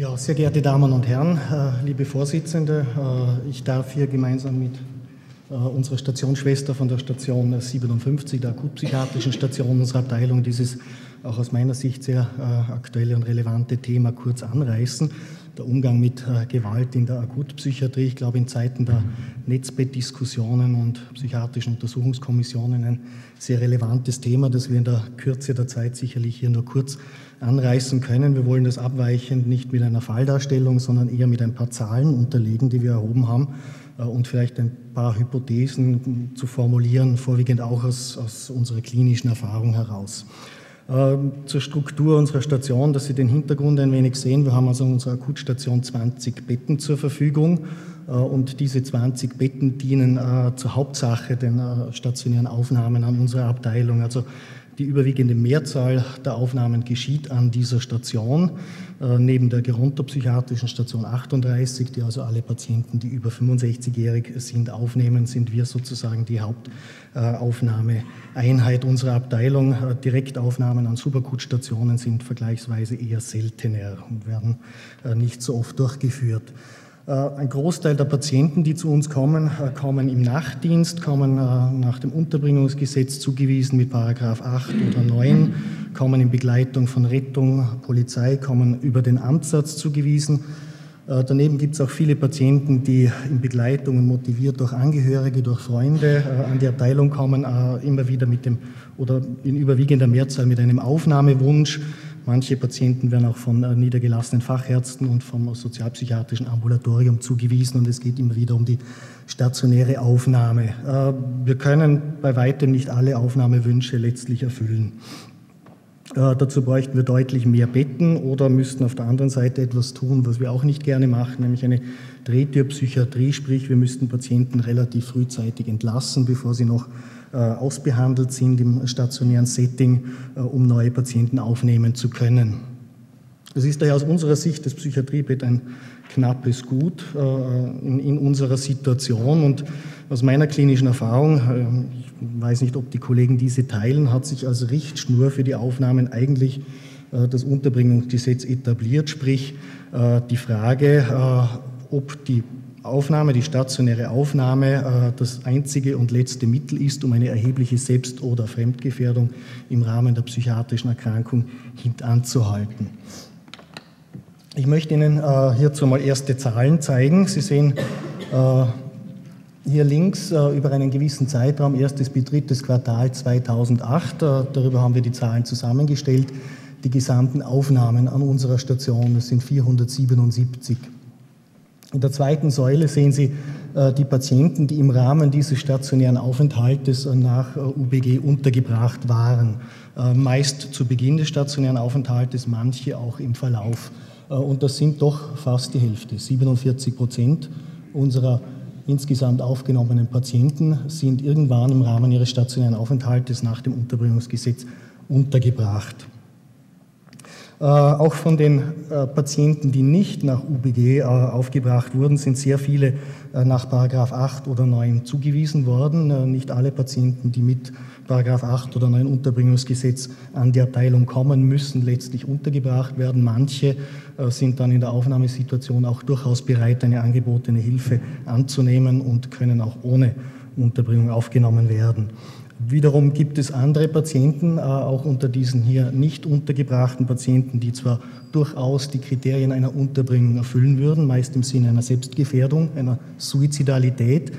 Ja, sehr geehrte Damen und Herren, äh, liebe Vorsitzende, äh, ich darf hier gemeinsam mit äh, unserer Stationsschwester von der Station 57, der akutpsychiatrischen Station unserer Abteilung, dieses auch aus meiner Sicht sehr aktuelle und relevante Thema kurz anreißen der Umgang mit Gewalt in der Akutpsychiatrie. Ich glaube, in Zeiten der Netzbettdiskussionen und psychiatrischen Untersuchungskommissionen ein sehr relevantes Thema, das wir in der Kürze der Zeit sicherlich hier nur kurz anreißen können. Wir wollen das abweichend nicht mit einer Falldarstellung, sondern eher mit ein paar Zahlen unterlegen, die wir erhoben haben äh, und vielleicht ein paar Hypothesen zu formulieren, vorwiegend auch aus, aus unserer klinischen Erfahrung heraus. Ähm, zur Struktur unserer Station, dass Sie den Hintergrund ein wenig sehen. Wir haben also in unserer Akutstation 20 Betten zur Verfügung äh, und diese 20 Betten dienen äh, zur Hauptsache den stationären Aufnahmen an unserer Abteilung. Also die überwiegende Mehrzahl der Aufnahmen geschieht an dieser Station, äh, neben der gerontopsychiatrischen Station 38, die also alle Patienten, die über 65-jährig sind, aufnehmen, sind wir sozusagen die Hauptaufnahmeeinheit unserer Abteilung. Äh, Direktaufnahmen an Supergutstationen sind vergleichsweise eher seltener und werden äh, nicht so oft durchgeführt. Äh, ein Großteil der Patienten, die zu uns kommen, äh, kommen im Nachtdienst, kommen äh, nach dem Unterbringungsgesetz zugewiesen mit Paragraph 8 oder 9, kommen in Begleitung von Rettung, Polizei, kommen über den Amtssatz zugewiesen. Daneben gibt es auch viele Patienten, die in Begleitung und motiviert durch Angehörige, durch Freunde an die Abteilung kommen, immer wieder mit dem oder in überwiegender Mehrzahl mit einem Aufnahmewunsch. Manche Patienten werden auch von äh, niedergelassenen Fachärzten und vom sozialpsychiatrischen Ambulatorium zugewiesen und es geht immer wieder um die stationäre Aufnahme. Äh, wir können bei weitem nicht alle Aufnahmewünsche letztlich erfüllen. Äh, dazu bräuchten wir deutlich mehr Betten oder müssten auf der anderen Seite etwas tun, was wir auch nicht gerne machen, nämlich eine Drehtürpsychiatrie, sprich wir müssten Patienten relativ frühzeitig entlassen, bevor sie noch ausbehandelt sind im stationären Setting, äh, um neue Patienten aufnehmen zu können. Es ist daher aus unserer Sicht das Psychiatriebett ein knappes Gut äh, in, unserer Situation und aus meiner klinischen Erfahrung, ich weiß nicht, ob die Kollegen diese teilen, hat sich als Richtschnur für die Aufnahmen eigentlich das Unterbringungsgesetz etabliert, sprich die Frage, ob die Aufnahme, die stationäre Aufnahme, äh, das einzige und letzte Mittel ist, um eine erhebliche Selbst- oder Fremdgefährdung im Rahmen der psychiatrischen Erkrankung hintanzuhalten. Ich möchte Ihnen äh, hierzu mal erste Zahlen zeigen. Sie sehen äh, hier links über einen gewissen Zeitraum, erstes bis drittes Quartal 2008, darüber haben wir die Zahlen zusammengestellt, die gesamten Aufnahmen an unserer Station, das sind 477. In der zweiten Säule sehen Sie äh, die Patienten, die im Rahmen dieses stationären Aufenthaltes äh, nach äh, UBG untergebracht waren. Meist zu Beginn des stationären Aufenthaltes, manche auch im Verlauf. Und das sind doch fast die Hälfte. 47 Prozent unserer insgesamt aufgenommenen Patienten sind irgendwann im Rahmen ihres stationären Aufenthaltes nach dem Unterbringungsgesetz untergebracht. Äh, auch von den äh, Patienten, die nicht nach UBG äh, aufgebracht wurden, sind sehr viele nach Paragraph 8 oder 9 zugewiesen worden. Nicht alle Patienten, die mit Paragraph 8 oder 9 Unterbringungsgesetz an die Abteilung kommen, müssen letztlich untergebracht werden. Manche sind dann in der Aufnahmesituation auch durchaus bereit, eine angebotene Hilfe anzunehmen und können auch ohne Unterbringung aufgenommen werden. Wiederum gibt es andere Patienten, äh, auch unter diesen hier nicht untergebrachten Patienten, die zwar durchaus die Kriterien einer Unterbringung erfüllen würden, meist im Sinne einer Selbstgefährdung, einer Suizidalität,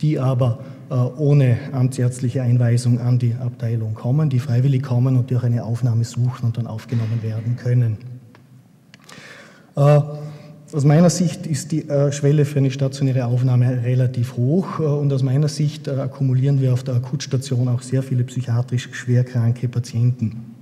die aber äh, ohne amtsärztliche Einweisung an die Abteilung kommen, die freiwillig kommen und durch eine Aufnahme suchen und dann aufgenommen werden können. Aus meiner Sicht ist die äh, Schwelle für eine stationäre Aufnahme relativ hoch äh, und aus meiner Sicht äh, akkumulieren wir auf der Akutstation auch sehr viele psychiatrisch schwerkranke Patienten.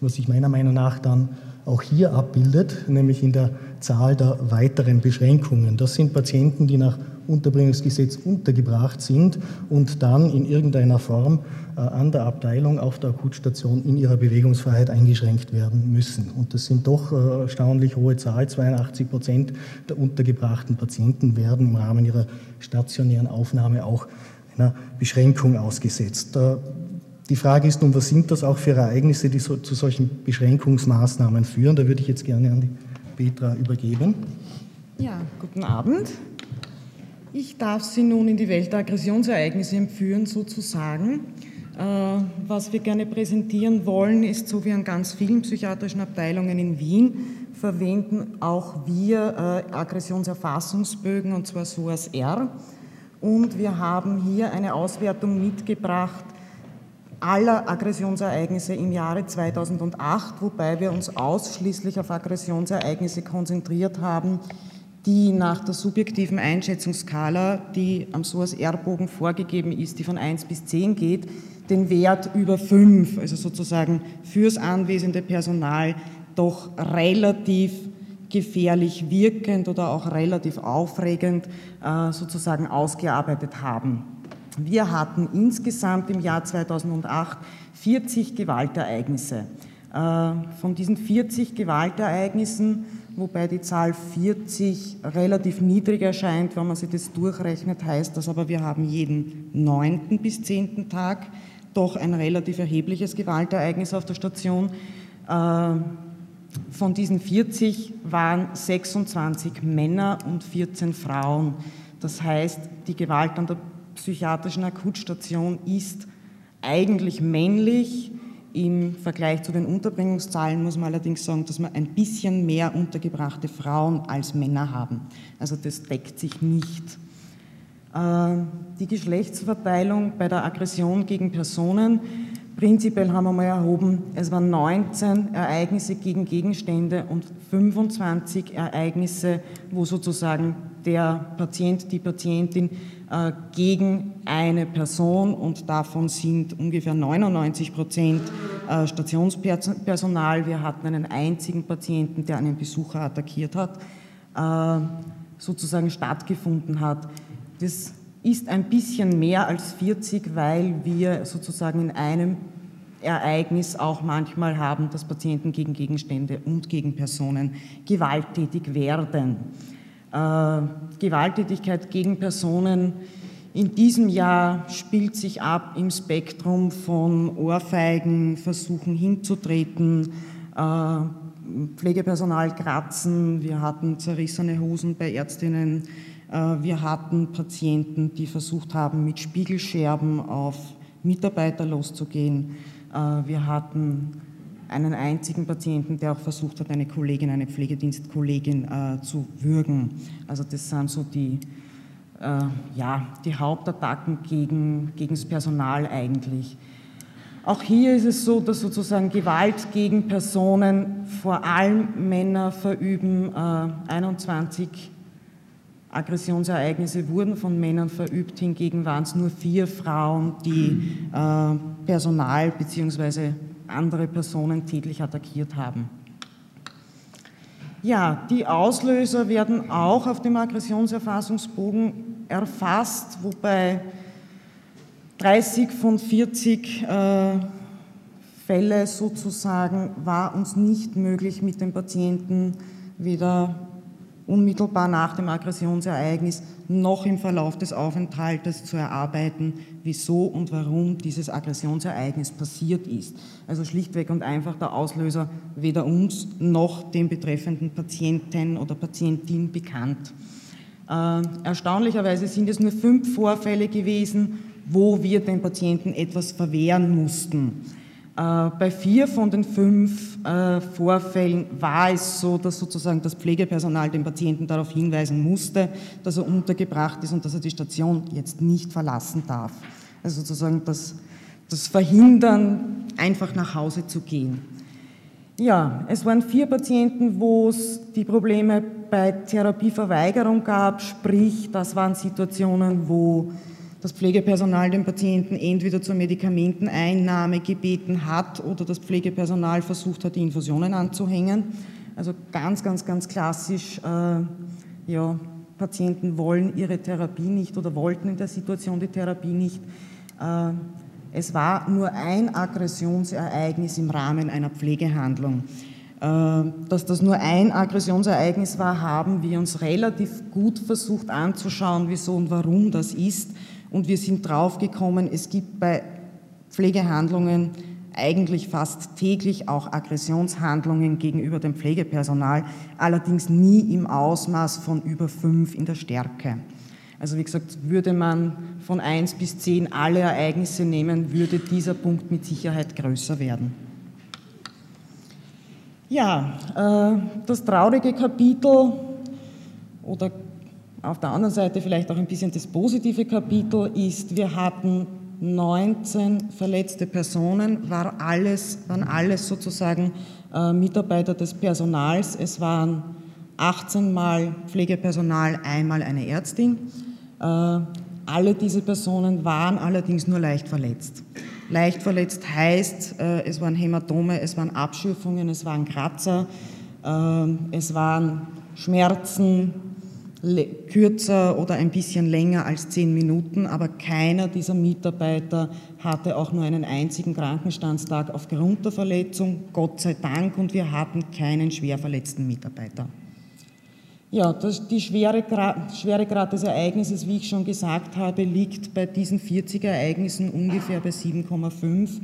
Was sich meiner Meinung nach dann auch hier abbildet, nämlich in der Zahl der weiteren Beschränkungen. Das sind Patienten, die nach Unterbringungsgesetz untergebracht sind und dann in irgendeiner Form äh, an der Abteilung auf der Akutstation in ihrer Bewegungsfreiheit eingeschränkt werden müssen. Und das sind doch äh, erstaunlich hohe Zahl. 82 Prozent der untergebrachten Patienten werden im Rahmen ihrer stationären Aufnahme auch einer Beschränkung ausgesetzt. Die Frage ist nun, was sind das auch für Ereignisse, die so, zu solchen Beschränkungsmaßnahmen führen? Da würde ich jetzt gerne an die Petra übergeben. Ja, guten Abend. Ich darf Sie nun in die Welt der Aggressionsereignisse entführen, sozusagen. Äh, was wir gerne präsentieren wollen, ist, so wie an ganz vielen psychiatrischen Abteilungen in Wien, verwenden auch wir äh, Aggressionserfassungsbögen, und zwar SOAS-R. Und wir haben hier eine Auswertung mitgebracht aller Aggressionsereignisse im Jahre 2008, wobei wir uns ausschließlich auf Aggressionsereignisse konzentriert haben, die nach der subjektiven Einschätzungsskala, die am SOAS-R-Bogen vorgegeben ist, die von 1 bis 10 geht, den Wert über 5, also sozusagen fürs anwesende Personal, doch relativ gefährlich wirkend oder auch relativ aufregend äh, sozusagen ausgearbeitet haben. Wir hatten insgesamt im Jahr 2008 40 Gewaltereignisse. Äh, von diesen 40 Gewaltereignissen wobei die Zahl 40 relativ niedrig erscheint, wenn man sich das durchrechnet, heißt das aber, wir haben jeden neunten bis zehnten Tag doch ein relativ erhebliches Gewaltereignis auf der Station. Äh, von diesen 40 waren 26 Männer und 14 Frauen. Das heißt, die Gewalt an der psychiatrischen Akutstation ist eigentlich männlich, im Vergleich zu den Unterbringungszahlen muss man allerdings sagen, dass wir ein bisschen mehr untergebrachte Frauen als Männer haben. Also das deckt sich nicht. Äh, die Geschlechtsverteilung bei der Aggression gegen Personen, prinzipiell haben wir mal erhoben, es waren 19 Ereignisse gegen Gegenstände und 25 Ereignisse, wo sozusagen der Patient, die Patientin gegen eine Person und davon sind ungefähr 99 Prozent äh, Stationspersonal. Wir hatten einen einzigen Patienten, der einen Besucher attackiert hat, äh, sozusagen stattgefunden hat. Das ist ein bisschen mehr als 40, weil wir sozusagen in einem Ereignis auch manchmal haben, dass Patienten gegen Gegenstände und gegen Personen gewalttätig werden. Äh, Gewalttätigkeit gegen Personen. In diesem Jahr spielt sich ab im Spektrum von Ohrfeigen, Versuchen hinzutreten, äh, Pflegepersonal kratzen, wir hatten zerrissene Hosen bei Ärztinnen, äh, wir hatten Patienten, die versucht haben, mit Spiegelscherben auf Mitarbeiter loszugehen. Wir hatten einen einzigen Patienten, der auch versucht hat, eine Kollegin, eine Pflegedienstkollegin äh, zu würgen. Also das sind so die, äh, ja, die Hauptattacken gegen, gegen das Personal eigentlich. Auch hier ist es so, dass sozusagen Gewalt gegen Personen vor allem Männer verüben. Äh, 21 Aggressionsereignisse wurden von Männern verübt, hingegen waren es nur vier Frauen, die äh, Personal bzw andere Personen tätlich attackiert haben. Ja, die Auslöser werden auch auf dem Aggressionserfassungsbogen erfasst, wobei 30 von 40 äh, Fälle sozusagen war uns nicht möglich, mit dem Patienten weder unmittelbar nach dem Aggressionsereignis noch im Verlauf des Aufenthaltes zu erarbeiten, wieso und warum dieses Aggressionsereignis passiert ist. Also schlichtweg und einfach der Auslöser weder uns noch dem betreffenden Patienten oder Patientin bekannt. Äh, erstaunlicherweise sind es nur fünf Vorfälle gewesen, wo wir den Patienten etwas verwehren mussten. Äh, bei vier von den fünf äh, Vorfällen war es so, dass sozusagen das Pflegepersonal den Patienten darauf hinweisen musste, dass er untergebracht ist und dass er die Station jetzt nicht verlassen darf. Also sozusagen das, das Verhindern, einfach nach Hause zu gehen. Ja, es waren vier Patienten, wo es die Probleme bei Therapieverweigerung gab, sprich, das waren Situationen, wo das Pflegepersonal den Patienten entweder zur Medikamenteneinnahme gebeten hat oder das Pflegepersonal versucht hat, die Infusionen anzuhängen. Also ganz, ganz, ganz klassisch, äh, ja, Patienten wollen ihre Therapie nicht oder wollten in der Situation die Therapie nicht. Äh, es war nur ein Aggressionsereignis im Rahmen einer Pflegehandlung. Äh, dass das nur ein Aggressionsereignis war, haben wir uns relativ gut versucht anzuschauen, wieso und warum das ist und wir sind draufgekommen, es gibt bei Pflegehandlungen eigentlich fast täglich auch Aggressionshandlungen gegenüber dem Pflegepersonal, allerdings nie im Ausmaß von über fünf in der Stärke. Also wie gesagt, würde man von eins bis zehn alle Ereignisse nehmen, würde dieser Punkt mit Sicherheit größer werden. Ja, äh, das traurige Kapitel oder auf der anderen Seite vielleicht auch ein bisschen das positive Kapitel ist, wir hatten 19 verletzte Personen, war alles, waren alles sozusagen äh, Mitarbeiter des Personals. Es waren 18 Mal Pflegepersonal, einmal eine Ärztin. Äh, alle diese Personen waren allerdings nur leicht verletzt. Leicht verletzt heißt, äh, es waren Hämatome, es waren Abschürfungen, es waren Kratzer, äh, es waren Schmerzen, kürzer oder ein bisschen länger als zehn Minuten, aber keiner dieser Mitarbeiter hatte auch nur einen einzigen Krankenstandstag aufgrund der Verletzung, Gott sei Dank, und wir hatten keinen schwer verletzten Mitarbeiter. Ja, das, die Schwere, Schweregrad des Ereignisses, wie ich schon gesagt habe, liegt bei diesen 40 Ereignissen ungefähr bei 7,5.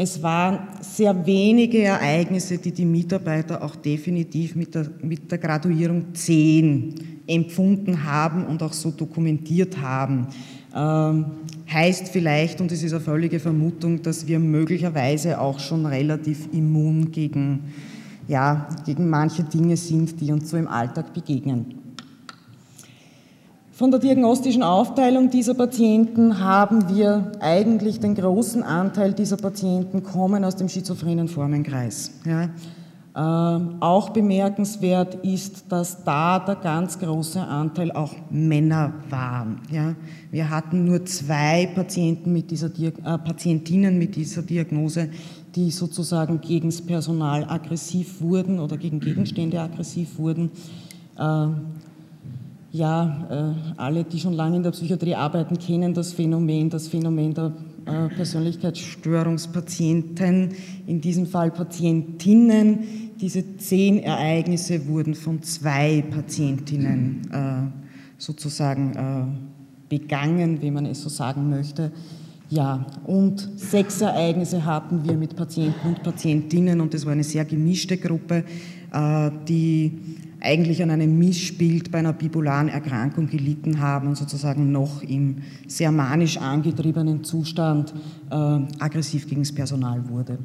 Es waren sehr wenige Ereignisse, die die Mitarbeiter auch definitiv mit der, mit der Graduierung 10 empfunden haben und auch so dokumentiert haben. Ähm, heißt vielleicht, und es ist eine völlige Vermutung, dass wir möglicherweise auch schon relativ immun gegen, ja, gegen manche Dinge sind, die uns so im Alltag begegnen. Von der diagnostischen Aufteilung dieser Patienten haben wir eigentlich den großen Anteil dieser Patienten kommen aus dem schizophrenen Formenkreis. Ja. Ähm, auch bemerkenswert ist, dass da der ganz große Anteil auch Männer waren. Ja. Wir hatten nur zwei Patienten mit dieser äh, Patientinnen mit dieser Diagnose, die sozusagen gegen das Personal aggressiv wurden oder gegen Gegenstände aggressiv wurden. Äh, ja, äh, alle, die schon lange in der Psychiatrie arbeiten, kennen das Phänomen, das Phänomen der äh, Persönlichkeitsstörungspatienten, in diesem Fall Patientinnen. Diese zehn Ereignisse wurden von zwei Patientinnen äh, sozusagen begangen, wie man es so sagen möchte. Ja, und sechs Ereignisse hatten wir mit Patienten und Patientinnen und es war eine sehr gemischte Gruppe, die eigentlich an einem Missbild bei einer bipolaren Erkrankung gelitten haben und sozusagen noch im sehr manisch angetriebenen Zustand äh, aggressiv gegen das Personal wurde.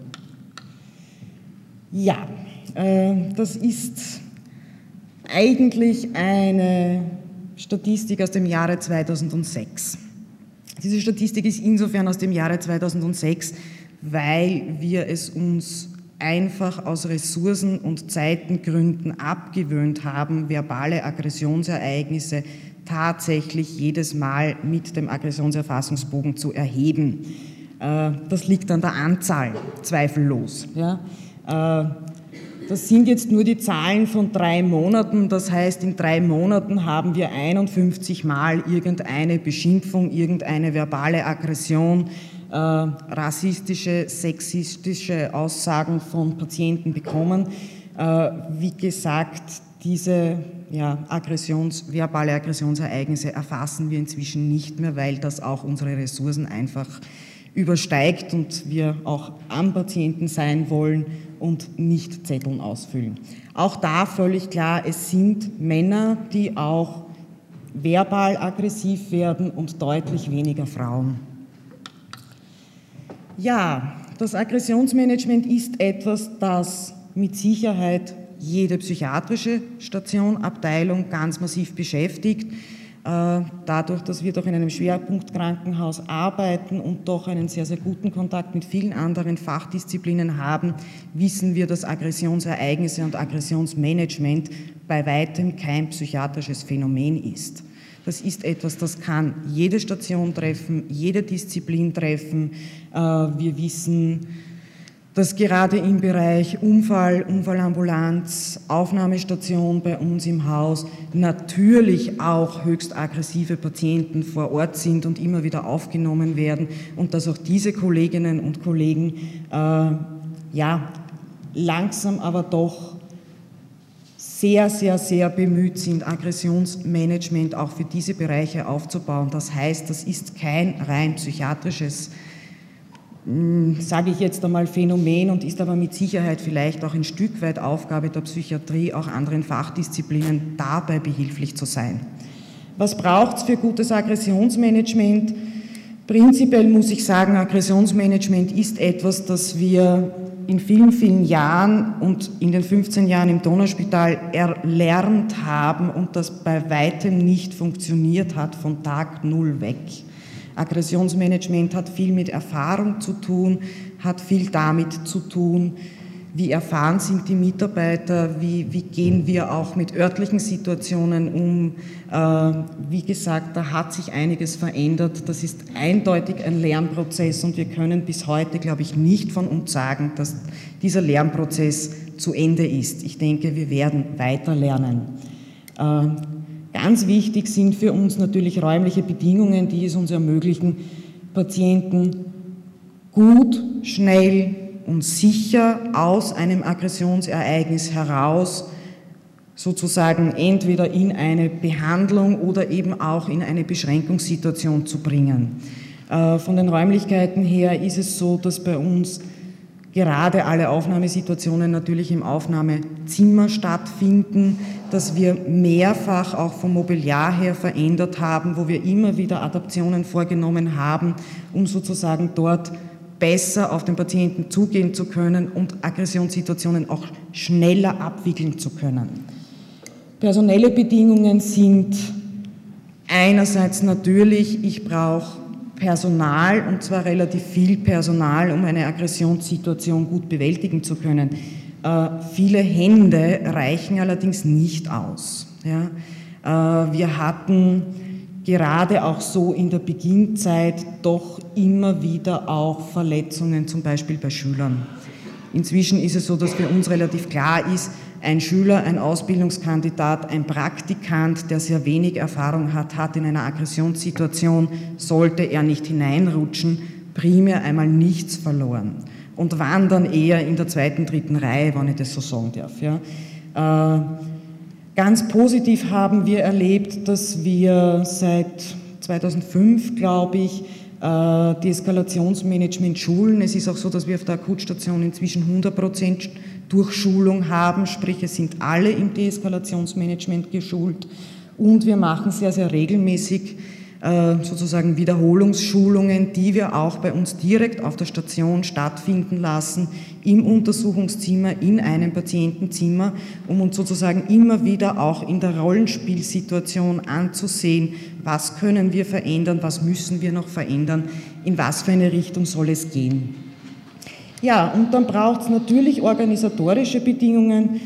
Ja, äh, das ist eigentlich eine Statistik aus dem Jahre 2006. Diese Statistik ist insofern aus dem Jahre 2006, weil wir es uns einfach aus Ressourcen- und Zeitengründen abgewöhnt haben, verbale Aggressionsereignisse tatsächlich jedes Mal mit dem Aggressionserfassungsbogen zu erheben. Äh, das liegt an der Anzahl, zweifellos. Äh, das sind jetzt nur die Zahlen von drei Monaten. Das heißt, in drei Monaten haben wir 51 Mal irgendeine Beschimpfung, irgendeine verbale Aggression, äh, rassistische, sexistische Aussagen von Patienten bekommen. Äh, wie gesagt, diese ja, Aggressions, verbale Aggressionsereignisse erfassen wir inzwischen nicht mehr, weil das auch unsere Ressourcen einfach übersteigt und wir auch am Patienten sein wollen und nicht Zetteln ausfüllen. Auch da völlig klar, es sind Männer, die auch verbal aggressiv werden und deutlich weniger Frauen. Ja, das Aggressionsmanagement ist etwas, das mit Sicherheit jede psychiatrische Station, Abteilung ganz massiv beschäftigt. Äh, dadurch, dass wir doch in einem Schwerpunktkrankenhaus arbeiten und doch einen sehr, sehr guten Kontakt mit vielen anderen Fachdisziplinen haben, wissen wir, dass Aggressionsereignisse und Aggressionsmanagement bei weitem kein psychiatrisches Phänomen ist. Das ist etwas, das kann jede Station treffen, jede Disziplin treffen. Äh, wir wissen, dass gerade im Bereich Unfall, Unfallambulanz, Aufnahmestation bei uns im Haus natürlich auch höchst aggressive Patienten vor Ort sind und immer wieder aufgenommen werden und dass auch diese Kolleginnen und Kollegen äh, ja langsam aber doch sehr, sehr, sehr bemüht sind, Aggressionsmanagement auch für diese Bereiche aufzubauen. Das heißt, das ist kein rein psychiatrisches hm, sage ich jetzt einmal, Phänomen und ist aber mit Sicherheit vielleicht auch ein Stück weit Aufgabe der Psychiatrie, auch anderen Fachdisziplinen dabei behilflich zu sein. Was braucht es für gutes Aggressionsmanagement? Prinzipiell muss ich sagen, Aggressionsmanagement ist etwas, das wir in vielen, vielen Jahren und in den 15 Jahren im Donauspital erlernt haben und das bei weitem nicht funktioniert hat von Tag Null weg. Aggressionsmanagement hat viel mit Erfahrung zu tun, hat viel damit zu tun, wie erfahren sind die Mitarbeiter, wie, wie gehen wir auch mit örtlichen Situationen um. Äh, wie gesagt, da hat sich einiges verändert. Das ist eindeutig ein Lernprozess und wir können bis heute, glaube ich, nicht von uns sagen, dass dieser Lernprozess zu Ende ist. Ich denke, wir werden weiter lernen. Äh, ganz wichtig sind für uns natürlich räumliche Bedingungen, die es uns ermöglichen, Patienten gut, schnell, und sicher aus einem Aggressionsereignis heraus sozusagen entweder in eine Behandlung oder eben auch in eine Beschränkungssituation zu bringen. Äh, von den Räumlichkeiten her ist es so, dass bei uns gerade alle Aufnahmesituationen natürlich im Aufnahmezimmer stattfinden, dass wir mehrfach auch vom Mobiliar her verändert haben, wo wir immer wieder Adaptionen vorgenommen haben, um sozusagen dort besser auf den Patienten zugehen zu können und Aggressionssituationen auch schneller abwickeln zu können. Personelle Bedingungen sind einerseits natürlich, ich brauche Personal und zwar relativ viel Personal, um eine Aggressionssituation gut bewältigen zu können. Äh, viele Hände reichen allerdings nicht aus. Ja? Äh, wir hatten gerade auch so in der Beginnzeit doch immer wieder auch Verletzungen, zum Beispiel bei Schülern. Inzwischen ist es so, dass für uns relativ klar ist, ein Schüler, ein Ausbildungskandidat, ein Praktikant, der sehr wenig Erfahrung hat, hat in einer Aggressionssituation, sollte er nicht hineinrutschen, primär einmal nichts verloren und wandern eher in der zweiten, dritten Reihe, wenn ich das so sagen darf. Ja. Äh, Ganz positiv haben wir erlebt, dass wir seit 2005, glaube ich, äh, die Eskalationsmanagement schulen. Es ist auch so, dass wir auf der Akutstation inzwischen 100 Prozent Durchschulung haben, sprich es sind alle im Deeskalationsmanagement geschult und wir machen sehr, sehr regelmäßig sozusagen Wiederholungsschulungen, die wir auch bei uns direkt auf der Station stattfinden lassen, im Untersuchungszimmer, in einem Patientenzimmer, um uns sozusagen immer wieder auch in der Rollenspielsituation anzusehen, was können wir verändern, was müssen wir noch verändern, in was für eine Richtung soll es gehen. Ja, und dann braucht es natürlich organisatorische Bedingungen,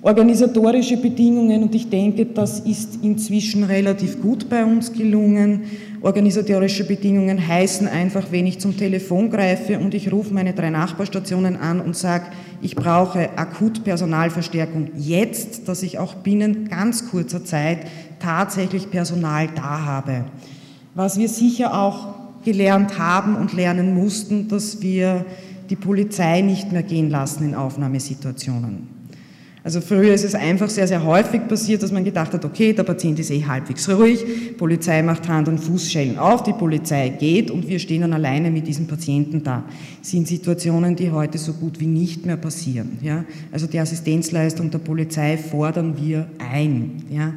Organisatorische Bedingungen, und ich denke, das ist inzwischen relativ gut bei uns gelungen. Organisatorische Bedingungen heißen einfach, wenn ich zum Telefon greife und ich rufe meine drei Nachbarstationen an und sage, ich brauche akut Personalverstärkung jetzt, dass ich auch binnen ganz kurzer Zeit tatsächlich Personal da habe. Was wir sicher auch gelernt haben und lernen mussten, dass wir die Polizei nicht mehr gehen lassen in Aufnahmesituationen. Also früher ist es einfach sehr, sehr häufig passiert, dass man gedacht hat, okay, der Patient ist eh halbwegs ruhig, Polizei macht Hand- und Fußschellen auf, die Polizei geht und wir stehen dann alleine mit diesem Patienten da. Das sind Situationen, die heute so gut wie nicht mehr passieren. Ja? Also die Assistenzleistung der Polizei fordern wir ein. Ja?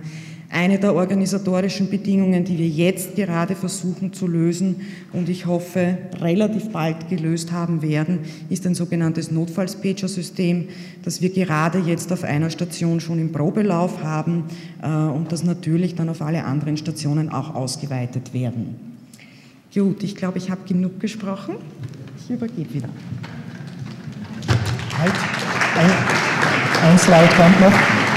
Eine der organisatorischen Bedingungen, die wir jetzt gerade versuchen zu lösen und ich hoffe relativ bald gelöst haben werden, ist ein sogenanntes Notfallspager-System, das wir gerade jetzt auf einer Station schon im Probelauf haben äh, und das natürlich dann auf alle anderen Stationen auch ausgeweitet werden. Gut, ich glaube, ich habe genug gesprochen. Ich übergebe wieder. Halt, ein, ein Slide kommt noch.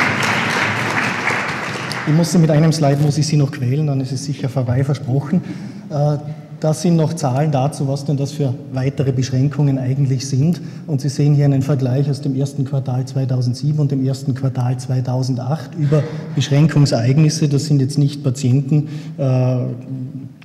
Ich muss Sie mit einem Slide, muss ich Sie noch quälen, dann ist es sicher vorbei, versprochen. Äh, das sind noch Zahlen dazu, was denn das für weitere Beschränkungen eigentlich sind. Und Sie sehen hier einen Vergleich aus dem ersten Quartal 2007 und dem ersten Quartal 2008 über Beschränkungsereignisse. Das sind jetzt nicht Patienten, äh,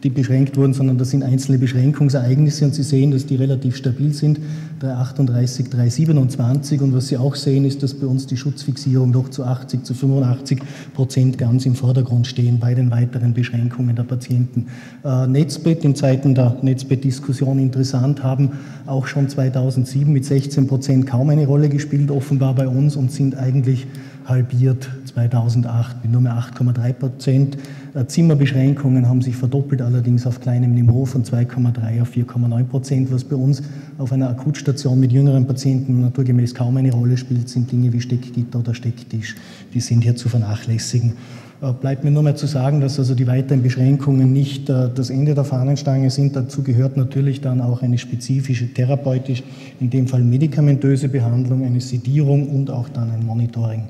die beschränkt wurden, sondern das sind einzelne Beschränkungsereignisse und Sie sehen, dass die relativ stabil sind, 338, 327 und was Sie auch sehen, ist, dass bei uns die Schutzfixierung doch zu 80, zu 85 Prozent ganz im Vordergrund stehen bei den weiteren Beschränkungen der Patienten. Äh, Netzbett in Zeiten der Netzbettdiskussion interessant, haben auch schon 2007 mit 16 Prozent kaum eine Rolle gespielt, offenbar bei uns und sind eigentlich halbiert 2008 mit nur mehr 8,3 Prozent. Äh, Zimmerbeschränkungen haben sich verdoppelt, allerdings auf kleinem Niveau von 2,3 auf 4,9 Prozent, was bei uns auf einer Akutstation mit jüngeren Patienten naturgemäß kaum eine Rolle spielt, sind Dinge wie Steckgitter oder Stecktisch. Die sind hier zu vernachlässigen. Äh, bleibt mir nur mehr zu sagen, dass also die weiteren Beschränkungen nicht äh, das Ende der Fahnenstange sind. Dazu gehört natürlich dann auch eine spezifische therapeutisch, in dem Fall medikamentöse Behandlung, eine Sedierung und auch dann ein Monitoring.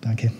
Danke.